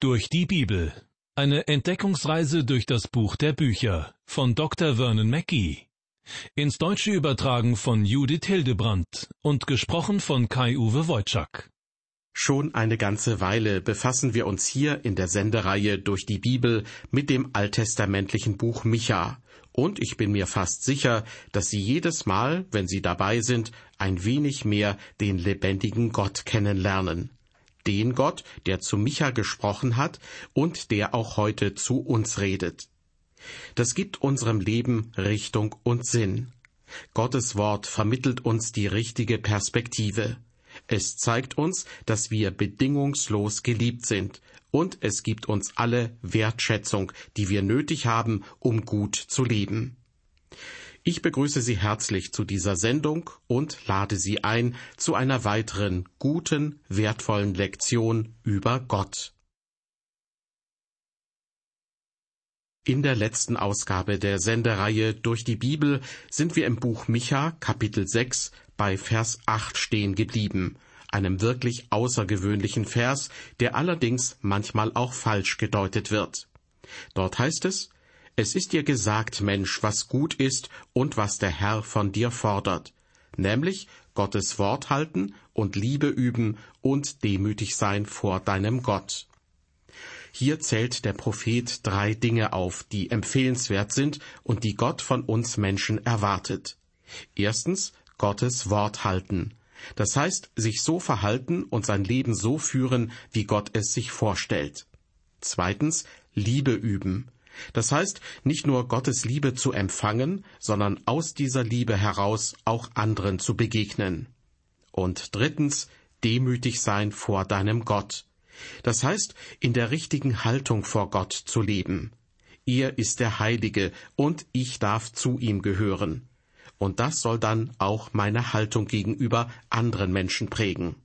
Durch die Bibel. Eine Entdeckungsreise durch das Buch der Bücher von Dr. Vernon Mackey. Ins Deutsche übertragen von Judith Hildebrandt und gesprochen von Kai-Uwe Wojczak. Schon eine ganze Weile befassen wir uns hier in der Sendereihe durch die Bibel mit dem alttestamentlichen Buch Micha. Und ich bin mir fast sicher, dass Sie jedes Mal, wenn Sie dabei sind, ein wenig mehr den lebendigen Gott kennenlernen den Gott, der zu Micha gesprochen hat und der auch heute zu uns redet. Das gibt unserem Leben Richtung und Sinn. Gottes Wort vermittelt uns die richtige Perspektive. Es zeigt uns, dass wir bedingungslos geliebt sind, und es gibt uns alle Wertschätzung, die wir nötig haben, um gut zu leben. Ich begrüße Sie herzlich zu dieser Sendung und lade Sie ein zu einer weiteren guten, wertvollen Lektion über Gott. In der letzten Ausgabe der Sendereihe durch die Bibel sind wir im Buch Micha Kapitel 6 bei Vers 8 stehen geblieben, einem wirklich außergewöhnlichen Vers, der allerdings manchmal auch falsch gedeutet wird. Dort heißt es, es ist dir gesagt, Mensch, was gut ist und was der Herr von dir fordert, nämlich Gottes Wort halten und Liebe üben und demütig sein vor deinem Gott. Hier zählt der Prophet drei Dinge auf, die empfehlenswert sind und die Gott von uns Menschen erwartet. Erstens Gottes Wort halten. Das heißt, sich so verhalten und sein Leben so führen, wie Gott es sich vorstellt. Zweitens Liebe üben. Das heißt, nicht nur Gottes Liebe zu empfangen, sondern aus dieser Liebe heraus auch anderen zu begegnen. Und drittens, demütig sein vor deinem Gott. Das heißt, in der richtigen Haltung vor Gott zu leben. Er ist der Heilige und ich darf zu ihm gehören. Und das soll dann auch meine Haltung gegenüber anderen Menschen prägen.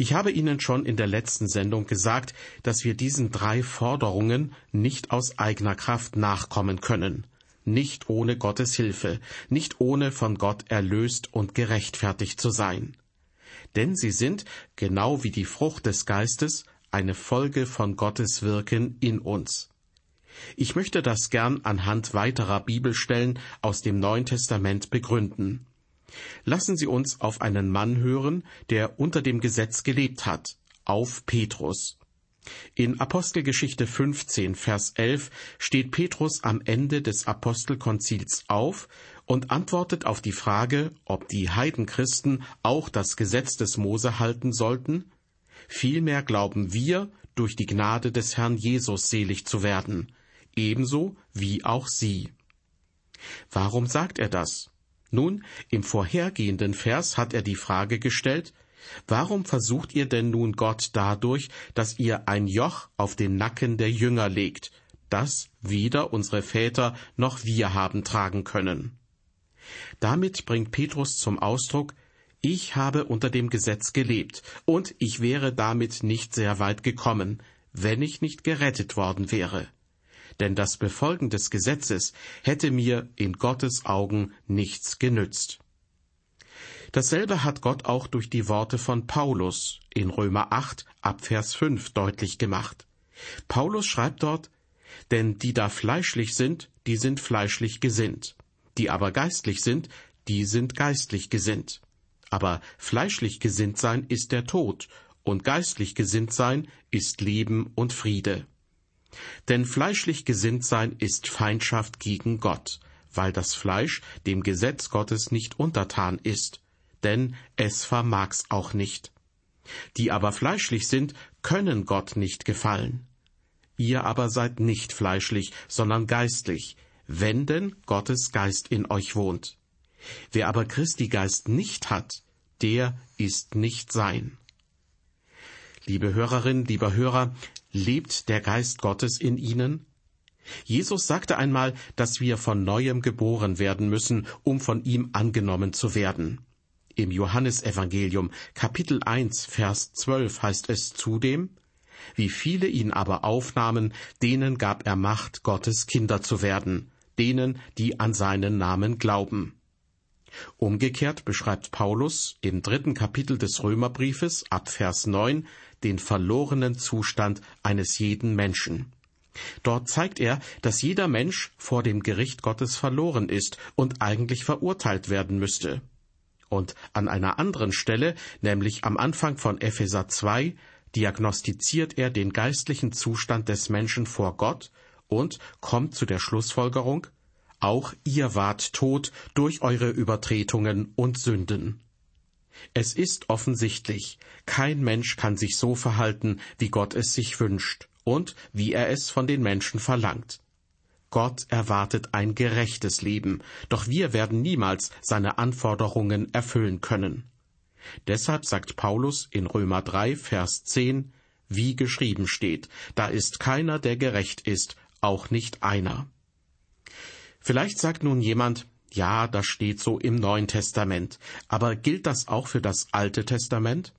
Ich habe Ihnen schon in der letzten Sendung gesagt, dass wir diesen drei Forderungen nicht aus eigener Kraft nachkommen können, nicht ohne Gottes Hilfe, nicht ohne von Gott erlöst und gerechtfertigt zu sein. Denn sie sind, genau wie die Frucht des Geistes, eine Folge von Gottes Wirken in uns. Ich möchte das gern anhand weiterer Bibelstellen aus dem Neuen Testament begründen. Lassen Sie uns auf einen Mann hören, der unter dem Gesetz gelebt hat, auf Petrus. In Apostelgeschichte 15, Vers 11 steht Petrus am Ende des Apostelkonzils auf und antwortet auf die Frage, ob die Heidenchristen auch das Gesetz des Mose halten sollten. Vielmehr glauben wir, durch die Gnade des Herrn Jesus selig zu werden, ebenso wie auch sie. Warum sagt er das? Nun, im vorhergehenden Vers hat er die Frage gestellt, Warum versucht ihr denn nun Gott dadurch, dass ihr ein Joch auf den Nacken der Jünger legt, das weder unsere Väter noch wir haben tragen können? Damit bringt Petrus zum Ausdruck, ich habe unter dem Gesetz gelebt, und ich wäre damit nicht sehr weit gekommen, wenn ich nicht gerettet worden wäre denn das Befolgen des Gesetzes hätte mir in Gottes Augen nichts genützt. Dasselbe hat Gott auch durch die Worte von Paulus in Römer 8 ab Vers 5 deutlich gemacht. Paulus schreibt dort, denn die da fleischlich sind, die sind fleischlich gesinnt, die aber geistlich sind, die sind geistlich gesinnt. Aber fleischlich gesinnt sein ist der Tod, und geistlich gesinnt sein ist Leben und Friede. Denn fleischlich gesinnt sein ist Feindschaft gegen Gott, weil das Fleisch dem Gesetz Gottes nicht untertan ist, denn es vermag's auch nicht. Die aber fleischlich sind, können Gott nicht gefallen. Ihr aber seid nicht fleischlich, sondern geistlich, wenn denn Gottes Geist in euch wohnt. Wer aber Christi Geist nicht hat, der ist nicht sein. Liebe Hörerin, lieber Hörer, Lebt der Geist Gottes in ihnen? Jesus sagte einmal, dass wir von neuem geboren werden müssen, um von ihm angenommen zu werden. Im Johannesevangelium Kapitel 1 Vers 12 heißt es zudem, wie viele ihn aber aufnahmen, denen gab er Macht, Gottes Kinder zu werden, denen, die an seinen Namen glauben. Umgekehrt beschreibt Paulus im dritten Kapitel des Römerbriefes ab Vers 9 den verlorenen Zustand eines jeden Menschen. Dort zeigt er, dass jeder Mensch vor dem Gericht Gottes verloren ist und eigentlich verurteilt werden müsste. Und an einer anderen Stelle, nämlich am Anfang von Epheser 2, diagnostiziert er den geistlichen Zustand des Menschen vor Gott und kommt zu der Schlussfolgerung, auch ihr wart tot durch eure Übertretungen und Sünden. Es ist offensichtlich, kein Mensch kann sich so verhalten, wie Gott es sich wünscht und wie er es von den Menschen verlangt. Gott erwartet ein gerechtes Leben, doch wir werden niemals seine Anforderungen erfüllen können. Deshalb sagt Paulus in Römer 3, Vers 10, wie geschrieben steht, da ist keiner, der gerecht ist, auch nicht einer. Vielleicht sagt nun jemand, ja, das steht so im Neuen Testament, aber gilt das auch für das Alte Testament?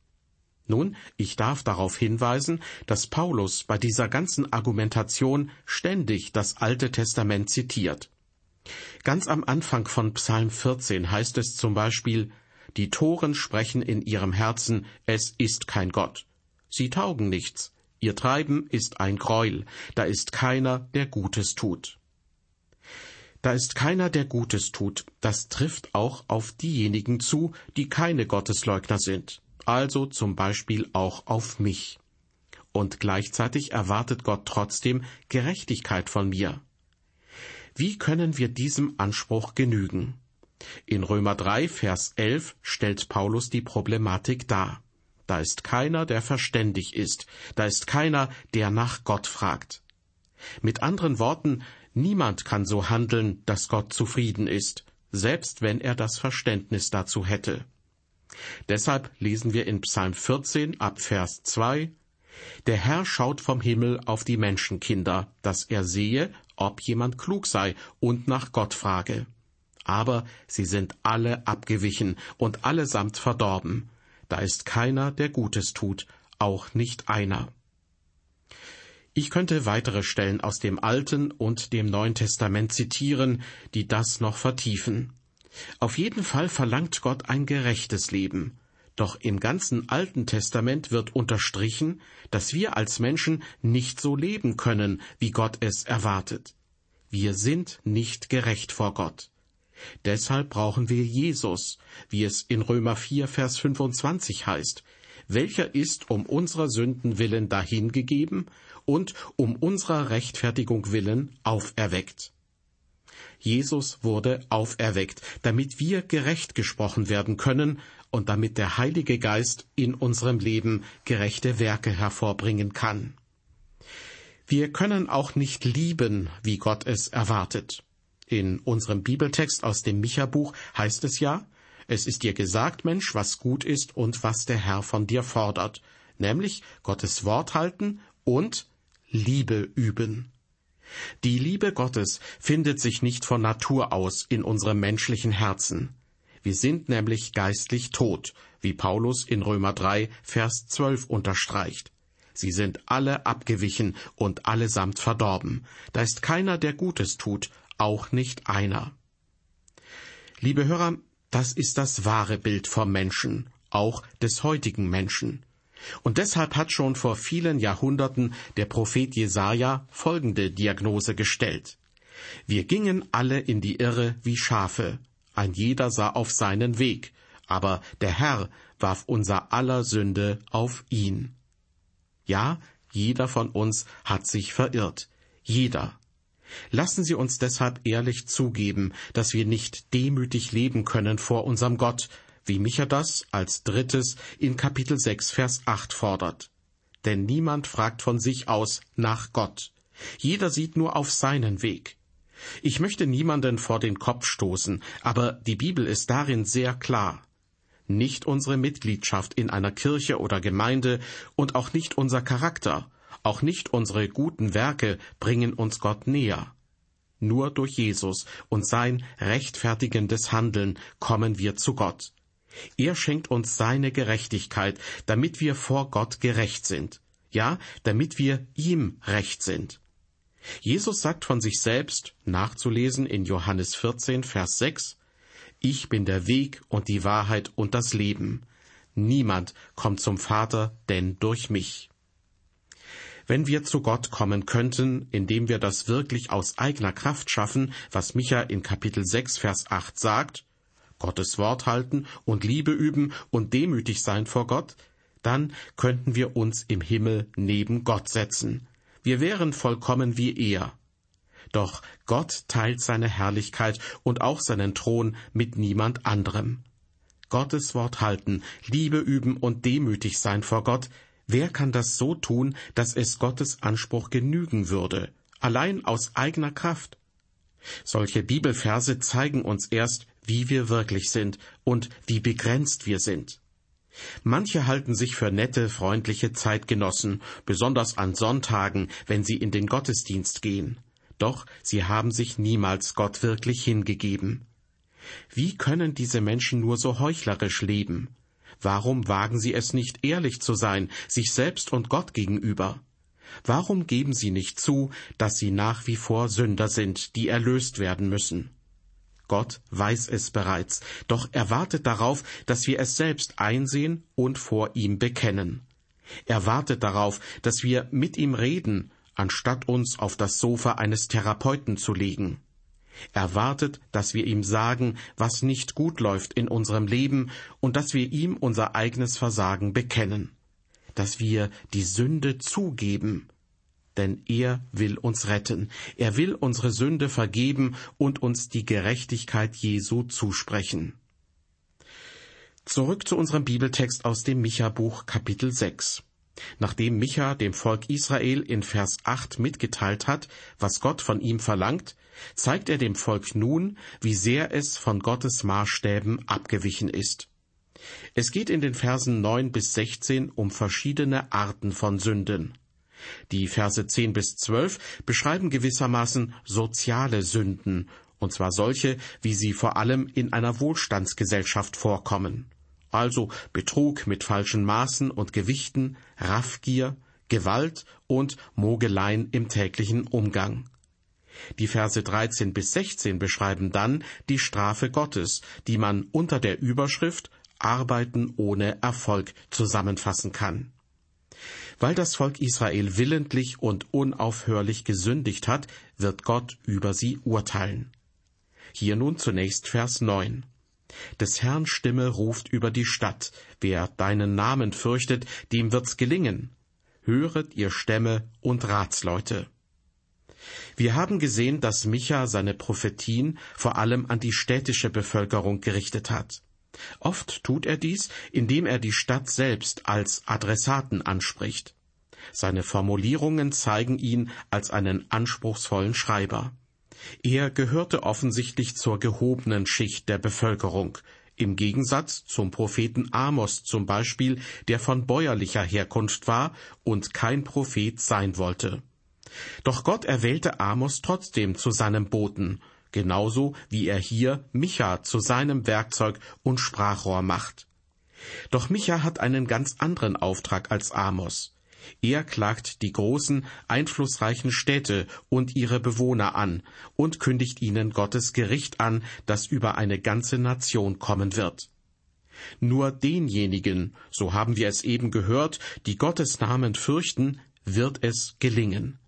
Nun, ich darf darauf hinweisen, dass Paulus bei dieser ganzen Argumentation ständig das Alte Testament zitiert. Ganz am Anfang von Psalm 14 heißt es zum Beispiel, die Toren sprechen in ihrem Herzen, es ist kein Gott. Sie taugen nichts, ihr Treiben ist ein Gräuel, da ist keiner, der Gutes tut. Da ist keiner, der Gutes tut, das trifft auch auf diejenigen zu, die keine Gottesleugner sind, also zum Beispiel auch auf mich. Und gleichzeitig erwartet Gott trotzdem Gerechtigkeit von mir. Wie können wir diesem Anspruch genügen? In Römer 3, Vers 11 stellt Paulus die Problematik dar. Da ist keiner, der verständig ist, da ist keiner, der nach Gott fragt. Mit anderen Worten, niemand kann so handeln, dass Gott zufrieden ist, selbst wenn er das Verständnis dazu hätte. Deshalb lesen wir in Psalm 14 ab Vers 2 Der Herr schaut vom Himmel auf die Menschenkinder, dass er sehe, ob jemand klug sei und nach Gott frage aber sie sind alle abgewichen und allesamt verdorben. Da ist keiner, der Gutes tut, auch nicht einer. Ich könnte weitere Stellen aus dem Alten und dem Neuen Testament zitieren, die das noch vertiefen. Auf jeden Fall verlangt Gott ein gerechtes Leben. Doch im ganzen Alten Testament wird unterstrichen, dass wir als Menschen nicht so leben können, wie Gott es erwartet. Wir sind nicht gerecht vor Gott. Deshalb brauchen wir Jesus, wie es in Römer 4, Vers 25 heißt, welcher ist um unserer Sünden willen dahingegeben und um unserer Rechtfertigung willen auferweckt. Jesus wurde auferweckt, damit wir gerecht gesprochen werden können und damit der Heilige Geist in unserem Leben gerechte Werke hervorbringen kann. Wir können auch nicht lieben, wie Gott es erwartet. In unserem Bibeltext aus dem Micha-Buch heißt es ja, es ist dir gesagt, Mensch, was gut ist und was der Herr von dir fordert, nämlich Gottes Wort halten und Liebe üben. Die Liebe Gottes findet sich nicht von Natur aus in unserem menschlichen Herzen. Wir sind nämlich geistlich tot, wie Paulus in Römer 3, Vers 12 unterstreicht. Sie sind alle abgewichen und allesamt verdorben. Da ist keiner, der Gutes tut, auch nicht einer. Liebe Hörer, das ist das wahre Bild vom Menschen, auch des heutigen Menschen. Und deshalb hat schon vor vielen Jahrhunderten der Prophet Jesaja folgende Diagnose gestellt. Wir gingen alle in die Irre wie Schafe, ein jeder sah auf seinen Weg, aber der Herr warf unser aller Sünde auf ihn. Ja, jeder von uns hat sich verirrt, jeder. Lassen Sie uns deshalb ehrlich zugeben, dass wir nicht demütig leben können vor unserem Gott, wie Micha das als drittes in Kapitel 6, Vers 8 fordert. Denn niemand fragt von sich aus nach Gott. Jeder sieht nur auf seinen Weg. Ich möchte niemanden vor den Kopf stoßen, aber die Bibel ist darin sehr klar. Nicht unsere Mitgliedschaft in einer Kirche oder Gemeinde und auch nicht unser Charakter, auch nicht unsere guten Werke bringen uns Gott näher. Nur durch Jesus und sein rechtfertigendes Handeln kommen wir zu Gott. Er schenkt uns seine Gerechtigkeit, damit wir vor Gott gerecht sind. Ja, damit wir ihm recht sind. Jesus sagt von sich selbst, nachzulesen in Johannes 14, Vers 6, Ich bin der Weg und die Wahrheit und das Leben. Niemand kommt zum Vater, denn durch mich. Wenn wir zu Gott kommen könnten, indem wir das wirklich aus eigener Kraft schaffen, was Micha in Kapitel 6, Vers 8 sagt, Gottes Wort halten und Liebe üben und demütig sein vor Gott, dann könnten wir uns im Himmel neben Gott setzen. Wir wären vollkommen wie er. Doch Gott teilt seine Herrlichkeit und auch seinen Thron mit niemand anderem. Gottes Wort halten, Liebe üben und demütig sein vor Gott, wer kann das so tun, dass es Gottes Anspruch genügen würde, allein aus eigener Kraft? Solche Bibelverse zeigen uns erst, wie wir wirklich sind und wie begrenzt wir sind. Manche halten sich für nette, freundliche Zeitgenossen, besonders an Sonntagen, wenn sie in den Gottesdienst gehen. Doch sie haben sich niemals Gott wirklich hingegeben. Wie können diese Menschen nur so heuchlerisch leben? Warum wagen sie es nicht ehrlich zu sein, sich selbst und Gott gegenüber? Warum geben sie nicht zu, dass sie nach wie vor Sünder sind, die erlöst werden müssen? Gott weiß es bereits, doch er wartet darauf, dass wir es selbst einsehen und vor ihm bekennen. Er wartet darauf, dass wir mit ihm reden, anstatt uns auf das Sofa eines Therapeuten zu legen. Er wartet, dass wir ihm sagen, was nicht gut läuft in unserem Leben und dass wir ihm unser eigenes Versagen bekennen, dass wir die Sünde zugeben denn er will uns retten, er will unsere Sünde vergeben und uns die Gerechtigkeit Jesu zusprechen. Zurück zu unserem Bibeltext aus dem Micha-Buch Kapitel 6. Nachdem Micha dem Volk Israel in Vers 8 mitgeteilt hat, was Gott von ihm verlangt, zeigt er dem Volk nun, wie sehr es von Gottes Maßstäben abgewichen ist. Es geht in den Versen 9 bis 16 um verschiedene Arten von Sünden. Die Verse 10 bis 12 beschreiben gewissermaßen soziale Sünden, und zwar solche, wie sie vor allem in einer Wohlstandsgesellschaft vorkommen. Also Betrug mit falschen Maßen und Gewichten, Raffgier, Gewalt und Mogeleien im täglichen Umgang. Die Verse 13 bis 16 beschreiben dann die Strafe Gottes, die man unter der Überschrift Arbeiten ohne Erfolg zusammenfassen kann. Weil das Volk Israel willentlich und unaufhörlich gesündigt hat, wird Gott über sie urteilen. Hier nun zunächst Vers 9. Des Herrn Stimme ruft über die Stadt, wer deinen Namen fürchtet, dem wird's gelingen. Höret ihr Stämme und Ratsleute. Wir haben gesehen, dass Micha seine Prophetien vor allem an die städtische Bevölkerung gerichtet hat. Oft tut er dies, indem er die Stadt selbst als Adressaten anspricht. Seine Formulierungen zeigen ihn als einen anspruchsvollen Schreiber. Er gehörte offensichtlich zur gehobenen Schicht der Bevölkerung, im Gegensatz zum Propheten Amos zum Beispiel, der von bäuerlicher Herkunft war und kein Prophet sein wollte. Doch Gott erwählte Amos trotzdem zu seinem Boten, genauso wie er hier Micha zu seinem Werkzeug und Sprachrohr macht. Doch Micha hat einen ganz anderen Auftrag als Amos. Er klagt die großen, einflussreichen Städte und ihre Bewohner an und kündigt ihnen Gottes Gericht an, das über eine ganze Nation kommen wird. Nur denjenigen, so haben wir es eben gehört, die Gottes Namen fürchten, wird es gelingen.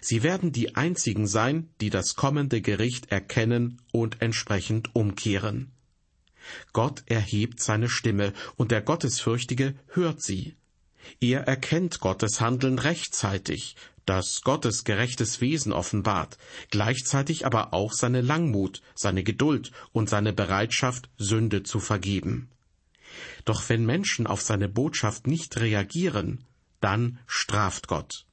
Sie werden die einzigen sein, die das kommende Gericht erkennen und entsprechend umkehren. Gott erhebt seine Stimme, und der Gottesfürchtige hört sie. Er erkennt Gottes Handeln rechtzeitig, das Gottes gerechtes Wesen offenbart, gleichzeitig aber auch seine Langmut, seine Geduld und seine Bereitschaft, Sünde zu vergeben. Doch wenn Menschen auf seine Botschaft nicht reagieren, dann straft Gott.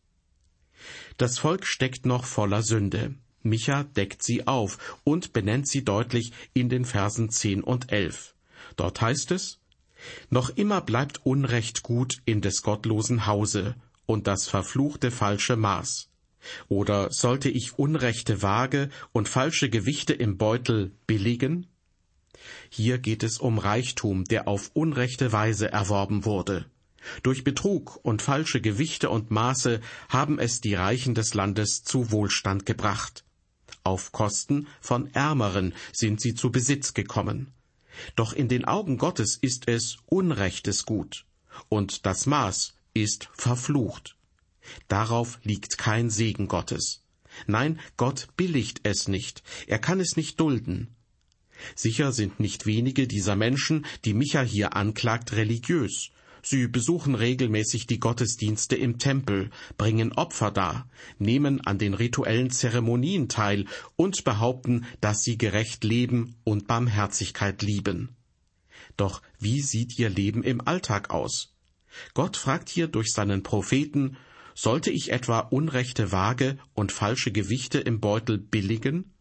Das Volk steckt noch voller Sünde. Micha deckt sie auf und benennt sie deutlich in den Versen 10 und 11. Dort heißt es, Noch immer bleibt Unrecht gut in des gottlosen Hause und das verfluchte falsche Maß. Oder sollte ich unrechte Waage und falsche Gewichte im Beutel billigen? Hier geht es um Reichtum, der auf unrechte Weise erworben wurde. Durch Betrug und falsche Gewichte und Maße haben es die Reichen des Landes zu Wohlstand gebracht. Auf Kosten von Ärmeren sind sie zu Besitz gekommen. Doch in den Augen Gottes ist es unrechtes Gut, und das Maß ist verflucht. Darauf liegt kein Segen Gottes. Nein, Gott billigt es nicht, er kann es nicht dulden. Sicher sind nicht wenige dieser Menschen, die Micha hier anklagt, religiös. Sie besuchen regelmäßig die Gottesdienste im Tempel, bringen Opfer dar, nehmen an den rituellen Zeremonien teil und behaupten, dass sie gerecht leben und Barmherzigkeit lieben. Doch wie sieht ihr Leben im Alltag aus? Gott fragt hier durch seinen Propheten, sollte ich etwa unrechte Waage und falsche Gewichte im Beutel billigen?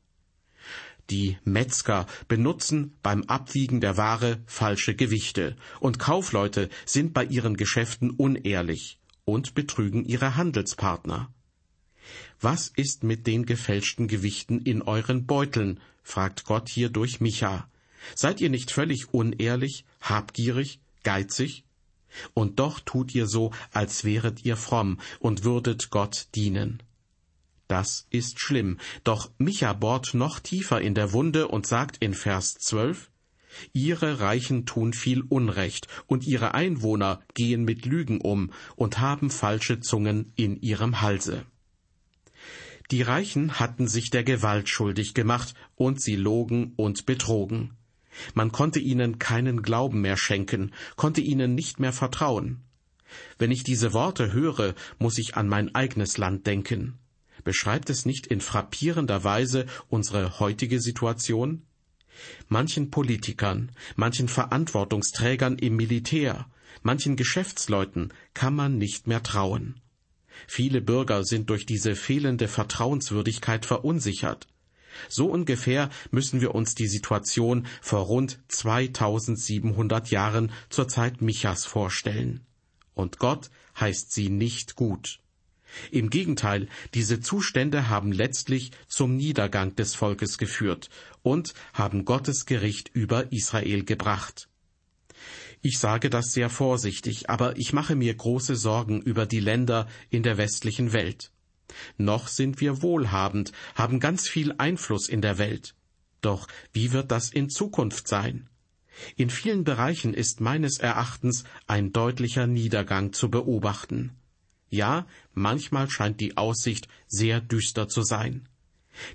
Die Metzger benutzen beim Abwiegen der Ware falsche Gewichte, und Kaufleute sind bei ihren Geschäften unehrlich und betrügen ihre Handelspartner. Was ist mit den gefälschten Gewichten in euren Beuteln? fragt Gott hier durch Micha. Seid ihr nicht völlig unehrlich, habgierig, geizig? Und doch tut ihr so, als wäret ihr fromm und würdet Gott dienen. Das ist schlimm, doch Micha bohrt noch tiefer in der Wunde und sagt in Vers 12, Ihre Reichen tun viel Unrecht, und ihre Einwohner gehen mit Lügen um und haben falsche Zungen in ihrem Halse. Die Reichen hatten sich der Gewalt schuldig gemacht, und sie logen und betrogen. Man konnte ihnen keinen Glauben mehr schenken, konnte ihnen nicht mehr vertrauen. Wenn ich diese Worte höre, muss ich an mein eigenes Land denken. Beschreibt es nicht in frappierender Weise unsere heutige Situation? Manchen Politikern, manchen Verantwortungsträgern im Militär, manchen Geschäftsleuten kann man nicht mehr trauen. Viele Bürger sind durch diese fehlende Vertrauenswürdigkeit verunsichert. So ungefähr müssen wir uns die Situation vor rund 2700 Jahren zur Zeit Michas vorstellen. Und Gott heißt sie nicht gut. Im Gegenteil, diese Zustände haben letztlich zum Niedergang des Volkes geführt und haben Gottes Gericht über Israel gebracht. Ich sage das sehr vorsichtig, aber ich mache mir große Sorgen über die Länder in der westlichen Welt. Noch sind wir wohlhabend, haben ganz viel Einfluss in der Welt. Doch wie wird das in Zukunft sein? In vielen Bereichen ist meines Erachtens ein deutlicher Niedergang zu beobachten. Ja, manchmal scheint die Aussicht sehr düster zu sein.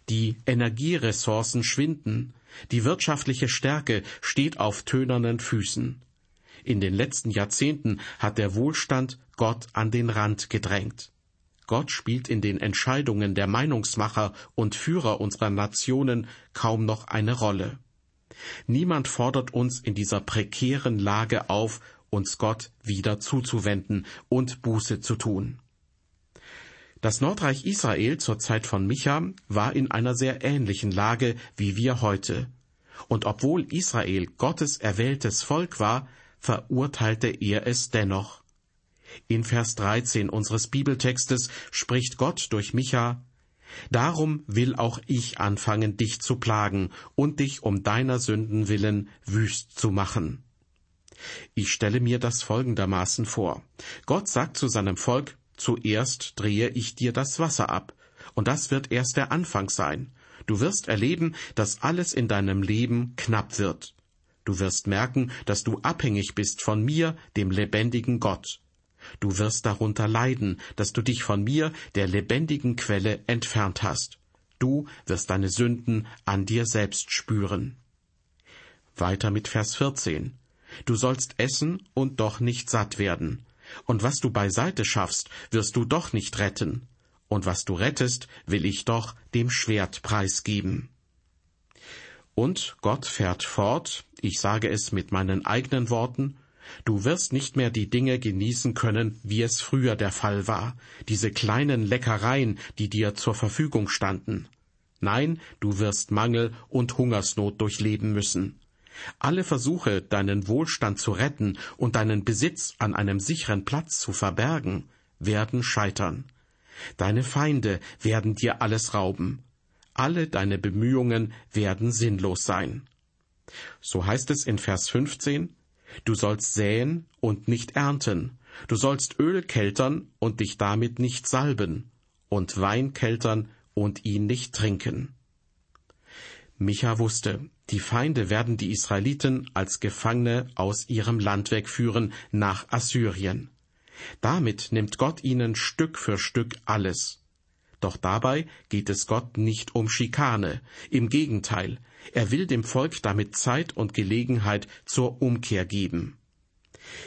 Die Energieressourcen schwinden, die wirtschaftliche Stärke steht auf tönernen Füßen. In den letzten Jahrzehnten hat der Wohlstand Gott an den Rand gedrängt. Gott spielt in den Entscheidungen der Meinungsmacher und Führer unserer Nationen kaum noch eine Rolle. Niemand fordert uns in dieser prekären Lage auf, uns Gott wieder zuzuwenden und Buße zu tun. Das Nordreich Israel zur Zeit von Micha war in einer sehr ähnlichen Lage wie wir heute. Und obwohl Israel Gottes erwähltes Volk war, verurteilte er es dennoch. In Vers 13 unseres Bibeltextes spricht Gott durch Micha, Darum will auch ich anfangen, dich zu plagen und dich um deiner Sünden willen wüst zu machen. Ich stelle mir das folgendermaßen vor. Gott sagt zu seinem Volk, zuerst drehe ich dir das Wasser ab, und das wird erst der Anfang sein. Du wirst erleben, dass alles in deinem Leben knapp wird. Du wirst merken, dass du abhängig bist von mir, dem lebendigen Gott. Du wirst darunter leiden, dass du dich von mir, der lebendigen Quelle, entfernt hast. Du wirst deine Sünden an dir selbst spüren. Weiter mit Vers 14. Du sollst essen und doch nicht satt werden. Und was du beiseite schaffst, wirst du doch nicht retten. Und was du rettest, will ich doch dem Schwert preisgeben. Und Gott fährt fort, ich sage es mit meinen eigenen Worten, Du wirst nicht mehr die Dinge genießen können, wie es früher der Fall war, diese kleinen Leckereien, die dir zur Verfügung standen. Nein, du wirst Mangel und Hungersnot durchleben müssen. Alle Versuche, deinen Wohlstand zu retten und deinen Besitz an einem sicheren Platz zu verbergen, werden scheitern. Deine Feinde werden dir alles rauben. Alle deine Bemühungen werden sinnlos sein. So heißt es in Vers 15, Du sollst säen und nicht ernten. Du sollst Öl keltern und dich damit nicht salben. Und Wein keltern und ihn nicht trinken. Micha wusste, die Feinde werden die Israeliten als Gefangene aus ihrem Land wegführen nach Assyrien. Damit nimmt Gott ihnen Stück für Stück alles. Doch dabei geht es Gott nicht um Schikane, im Gegenteil, er will dem Volk damit Zeit und Gelegenheit zur Umkehr geben.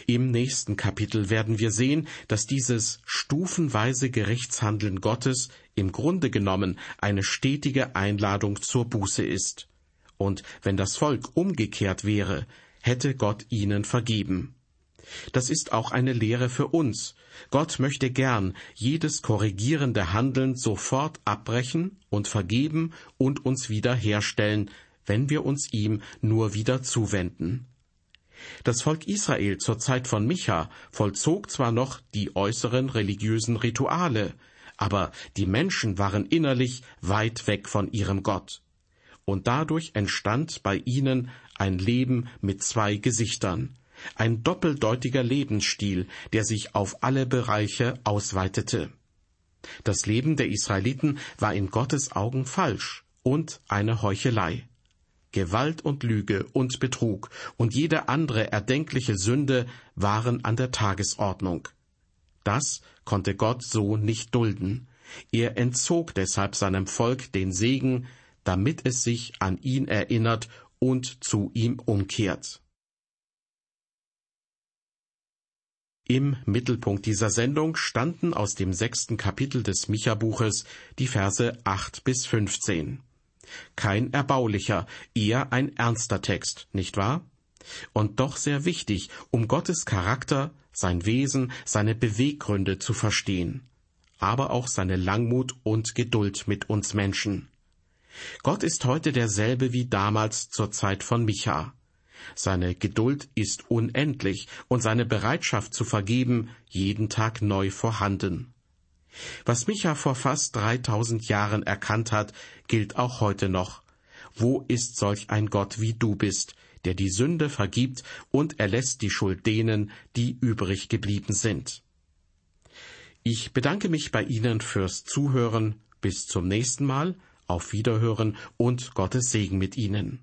Im nächsten Kapitel werden wir sehen, dass dieses stufenweise Gerichtshandeln Gottes im Grunde genommen eine stetige Einladung zur Buße ist. Und wenn das Volk umgekehrt wäre, hätte Gott ihnen vergeben. Das ist auch eine Lehre für uns. Gott möchte gern jedes korrigierende Handeln sofort abbrechen und vergeben und uns wieder herstellen, wenn wir uns ihm nur wieder zuwenden. Das Volk Israel zur Zeit von Micha vollzog zwar noch die äußeren religiösen Rituale, aber die Menschen waren innerlich weit weg von ihrem Gott. Und dadurch entstand bei ihnen ein Leben mit zwei Gesichtern, ein doppeldeutiger Lebensstil, der sich auf alle Bereiche ausweitete. Das Leben der Israeliten war in Gottes Augen falsch und eine Heuchelei. Gewalt und Lüge und Betrug und jede andere erdenkliche Sünde waren an der Tagesordnung. Das konnte Gott so nicht dulden. Er entzog deshalb seinem Volk den Segen, damit es sich an ihn erinnert und zu ihm umkehrt. Im Mittelpunkt dieser Sendung standen aus dem sechsten Kapitel des Micha-Buches die Verse acht bis fünfzehn. Kein erbaulicher, eher ein ernster Text, nicht wahr? Und doch sehr wichtig, um Gottes Charakter, sein Wesen, seine Beweggründe zu verstehen, aber auch seine Langmut und Geduld mit uns Menschen. Gott ist heute derselbe wie damals zur Zeit von Micha. Seine Geduld ist unendlich und seine Bereitschaft zu vergeben jeden Tag neu vorhanden. Was Micha vor fast 3000 Jahren erkannt hat, gilt auch heute noch. Wo ist solch ein Gott wie du bist, der die Sünde vergibt und erlässt die Schuld denen, die übrig geblieben sind? Ich bedanke mich bei Ihnen fürs Zuhören. Bis zum nächsten Mal. Auf Wiederhören und Gottes Segen mit Ihnen.